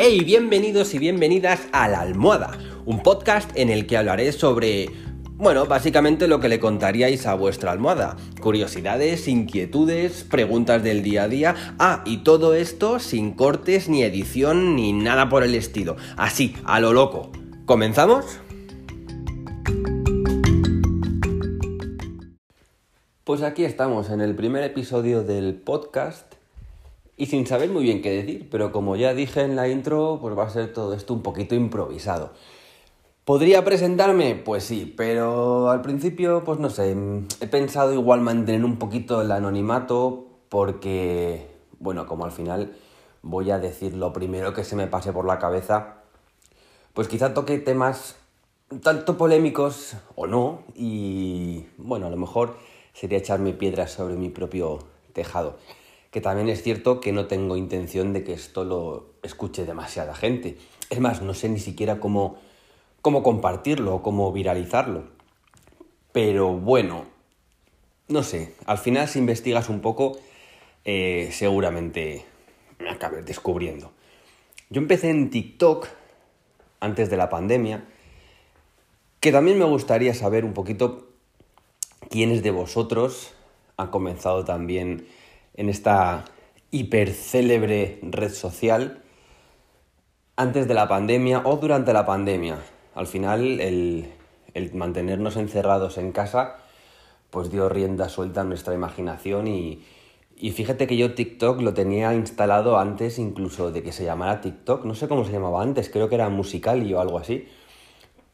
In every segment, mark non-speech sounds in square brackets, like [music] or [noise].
Hey, bienvenidos y bienvenidas a La Almohada, un podcast en el que hablaré sobre, bueno, básicamente lo que le contaríais a vuestra almohada. Curiosidades, inquietudes, preguntas del día a día. Ah, y todo esto sin cortes, ni edición, ni nada por el estilo. Así, a lo loco. ¿Comenzamos? Pues aquí estamos en el primer episodio del podcast y sin saber muy bien qué decir, pero como ya dije en la intro, pues va a ser todo esto un poquito improvisado. ¿Podría presentarme? Pues sí, pero al principio, pues no sé, he pensado igual mantener un poquito el anonimato porque, bueno, como al final voy a decir lo primero que se me pase por la cabeza, pues quizá toque temas tanto polémicos o no, y bueno, a lo mejor sería echarme piedras sobre mi propio tejado. Que también es cierto que no tengo intención de que esto lo escuche demasiada gente. Es más, no sé ni siquiera cómo, cómo compartirlo o cómo viralizarlo. Pero bueno, no sé, al final si investigas un poco, eh, seguramente me acabes descubriendo. Yo empecé en TikTok antes de la pandemia, que también me gustaría saber un poquito quiénes de vosotros han comenzado también en esta hipercélebre red social antes de la pandemia o durante la pandemia. Al final, el, mantenernos encerrados en casa, pues dio rienda suelta a nuestra imaginación y, y fíjate que yo TikTok lo tenía instalado antes incluso de que se llamara TikTok, no sé cómo se llamaba antes, creo que era musical o algo así,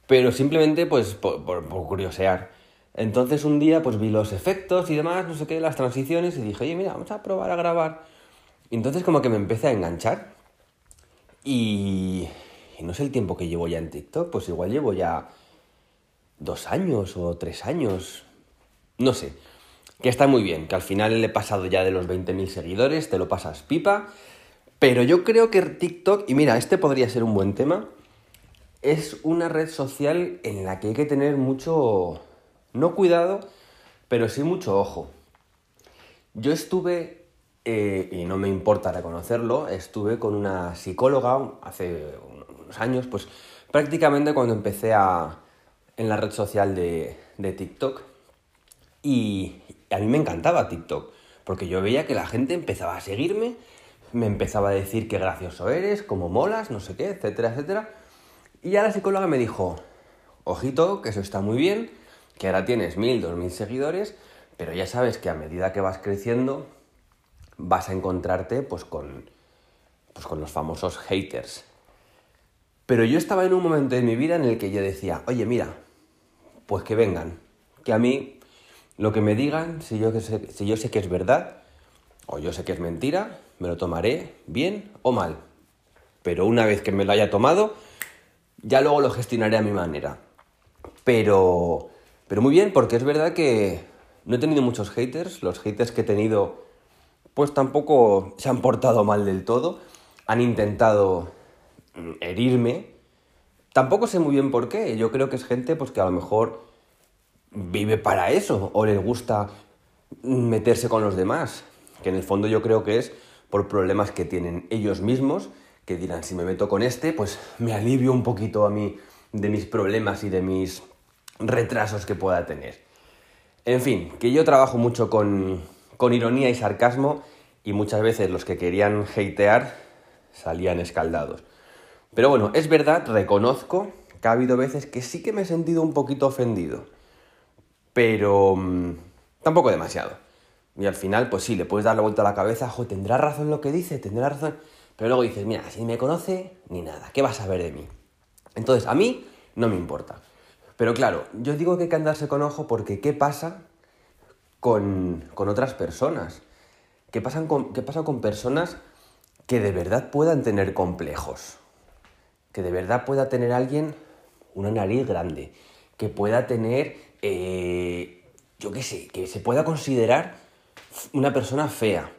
pero simplemente pues por, por curiosear. Entonces un día pues vi los efectos y demás, no sé qué, las transiciones y dije, oye, mira, vamos a probar a grabar. Y entonces como que me empecé a enganchar. Y, no sé el tiempo que llevo ya en TikTok, pues igual llevo ya dos años o tres años. No sé. Que está muy bien, que al final le he pasado ya de los 20.000 seguidores, te lo pasas pipa. Pero yo creo que TikTok, y mira, este podría ser un buen tema, es una red social en la que hay que tener mucho no cuidado, pero sí mucho ojo. Yo estuve, eh, y no me importa reconocerlo, estuve con una psicóloga hace unos años, pues prácticamente cuando empecé a, en la red social de, de TikTok. Y a mí me encantaba TikTok, porque yo veía que la gente empezaba a seguirme, me empezaba a decir qué gracioso eres, cómo molas, no sé qué, etcétera, etcétera. Y ya la psicóloga me dijo, ojito, que eso está muy bien, que ahora tienes mil, dos mil seguidores, pero ya sabes que a medida que vas creciendo vas a encontrarte pues con, pues con los famosos haters. Pero yo estaba en un momento de mi vida en el que yo decía, oye, mira, pues que vengan, que a mí lo que me digan, si yo, sé, si yo sé que es verdad o yo sé que es mentira, me lo tomaré bien o mal. Pero una vez que me lo haya tomado, ya luego lo gestionaré a mi manera. Pero pero muy bien, porque es verdad que no he tenido muchos haters. Los haters que he tenido, pues tampoco se han portado mal del todo. Han intentado mm, herirme. Tampoco sé muy bien por qué. Yo creo que es gente pues, que a lo mejor vive para eso o les gusta meterse con los demás. Que en el fondo yo creo que es por problemas que tienen ellos mismos, que dirán, si me meto con este, pues me alivio un poquito a mí de mis problemas y de mis retrasos que pueda tener. En fin, que yo trabajo mucho con, con ironía y sarcasmo y muchas veces los que querían hatear salían escaldados. Pero bueno, es verdad, reconozco que ha habido veces que sí que me he sentido un poquito ofendido. Pero mmm, tampoco demasiado. Y al final, pues sí, le puedes dar la vuelta a la cabeza, jo, tendrá razón lo que dice, tendrá razón. Pero luego dices, mira, si me conoce, ni nada, ¿qué vas a ver de mí? Entonces, a mí no me importa. Pero claro, yo digo que hay que andarse con ojo porque ¿qué pasa con, otras personas? ¿Qué, con, ¿Qué pasa con personas que de verdad puedan tener complejos? Que de verdad pueda tener alguien una nariz grande, que pueda tener, eh, yo qué sé, que se pueda considerar una persona fea,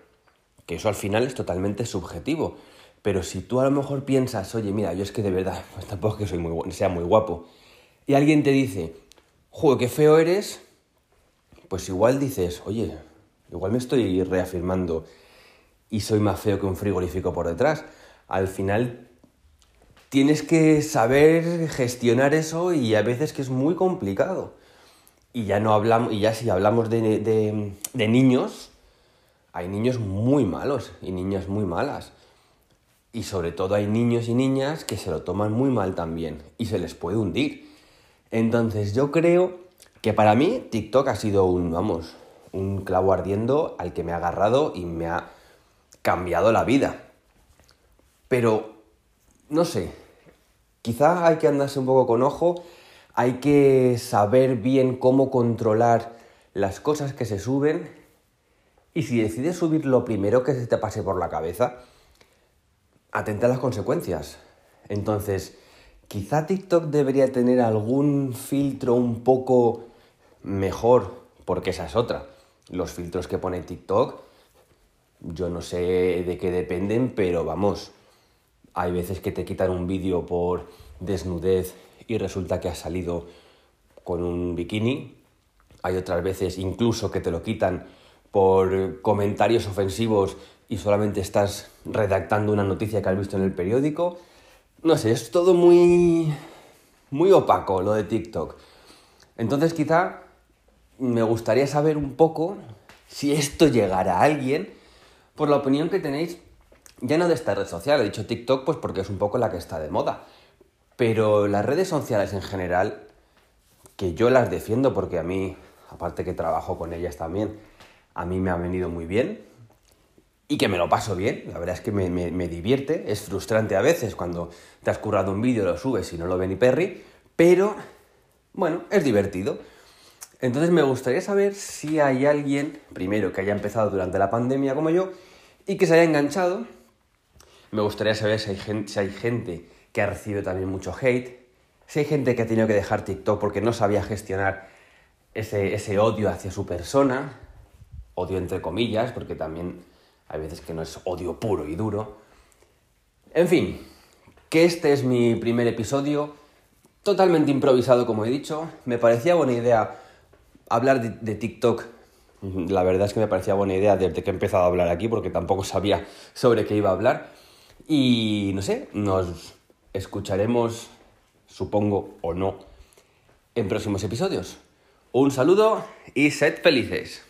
que eso al final es totalmente subjetivo. Pero si tú a lo mejor piensas, oye, mira, yo es que de verdad, pues [laughs] tampoco que soy muy, sea muy guapo, y alguien te dice, juego, qué feo eres, pues igual dices, oye, igual me estoy reafirmando y soy más feo que un frigorífico por detrás. Al final tienes que saber gestionar eso y a veces que es muy complicado. Y ya no hablamos, y ya si hablamos de, de niños, hay niños muy malos y niñas muy malas. Y sobre todo hay niños y niñas que se lo toman muy mal también y se les puede hundir. Entonces yo creo que para mí TikTok ha sido un, vamos, un clavo ardiendo al que me ha agarrado y me ha cambiado la vida. Pero, no sé, quizá hay que andarse un poco con ojo, hay que saber bien cómo controlar las cosas que se suben y si decides subir lo primero que se te pase por la cabeza, atenta a las consecuencias. Entonces, quizá TikTok debería tener algún filtro un poco mejor, porque esa es otra. Los filtros que pone TikTok, yo no sé de qué dependen, pero vamos, hay veces que te quitan un vídeo por desnudez y resulta que has salido con un bikini. Hay otras veces incluso que te lo quitan por comentarios ofensivos y solamente estás redactando una noticia que has visto en el periódico. No sé, es todo muy muy opaco lo de TikTok. Entonces quizá me gustaría saber un poco si esto llegará a alguien por la opinión que tenéis ya no de esta red social, he dicho TikTok pues porque es un poco la que está de moda, pero las redes sociales en general que yo las defiendo porque a mí, aparte que trabajo con ellas también, a mí me ha venido muy bien, y que me lo paso bien, la verdad es que me, me, divierte, es frustrante a veces cuando te has currado un vídeo, lo subes y no lo ve ni Perry, pero bueno, es divertido. Entonces me gustaría saber si hay alguien, primero, que haya empezado durante la pandemia como yo, y que se haya enganchado. Me gustaría saber si hay gente, si hay gente que ha recibido también mucho hate, si hay gente que ha tenido que dejar TikTok porque no sabía gestionar ese, ese odio hacia su persona, odio entre comillas, porque también hay veces que no es odio puro y duro. En fin, que este es mi primer episodio, totalmente improvisado como he dicho. Me parecía buena idea hablar de, TikTok. La verdad es que me parecía buena idea desde que he empezado a hablar aquí, porque tampoco sabía sobre qué iba a hablar. Y no sé, nos escucharemos, supongo o no, en próximos episodios. Un saludo y sed felices.